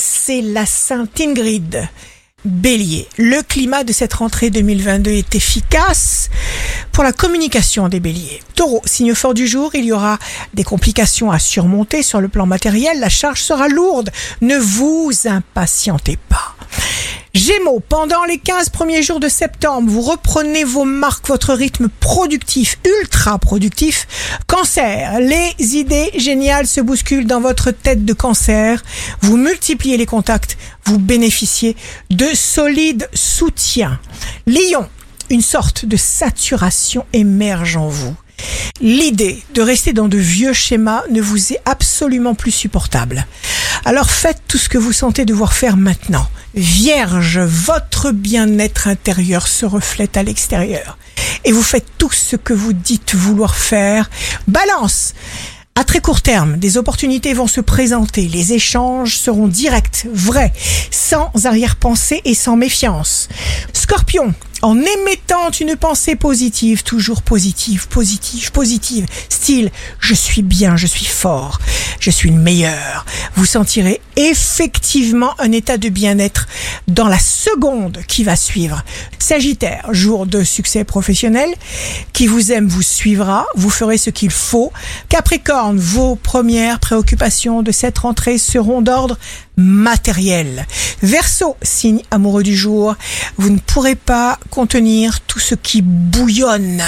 c'est la Sainte Ingrid. Bélier, le climat de cette rentrée 2022 est efficace pour la communication des béliers. Taureau, signe fort du jour, il y aura des complications à surmonter sur le plan matériel, la charge sera lourde, ne vous impatientez pas. Gémeaux, pendant les 15 premiers jours de septembre, vous reprenez vos marques, votre rythme productif, ultra productif. Cancer, les idées géniales se bousculent dans votre tête de cancer. Vous multipliez les contacts, vous bénéficiez de solides soutiens. Lion, une sorte de saturation émerge en vous. L'idée de rester dans de vieux schémas ne vous est absolument plus supportable. Alors faites tout ce que vous sentez devoir faire maintenant. Vierge, votre bien-être intérieur se reflète à l'extérieur. Et vous faites tout ce que vous dites vouloir faire. Balance à très court terme, des opportunités vont se présenter, les échanges seront directs, vrais, sans arrière-pensée et sans méfiance. Scorpion, en émettant une pensée positive, toujours positive, positive, positive, style je suis bien, je suis fort, je suis le meilleur, vous sentirez effectivement un état de bien-être dans la seconde qui va suivre. Sagittaire, jour de succès professionnel, qui vous aime vous suivra, vous ferez ce qu'il faut. Capricorne, vos premières préoccupations de cette rentrée seront d'ordre matériel. Verseau, signe amoureux du jour, vous ne pourrez pas contenir tout ce qui bouillonne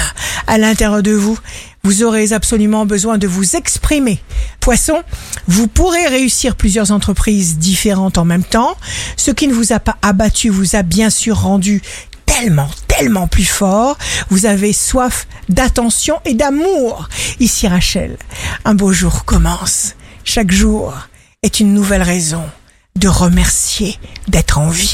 à l'intérieur de vous. Vous aurez absolument besoin de vous exprimer. Poisson, vous pourrez plusieurs entreprises différentes en même temps. Ce qui ne vous a pas abattu vous a bien sûr rendu tellement, tellement plus fort. Vous avez soif d'attention et d'amour. Ici Rachel, un beau jour commence. Chaque jour est une nouvelle raison de remercier d'être en vie.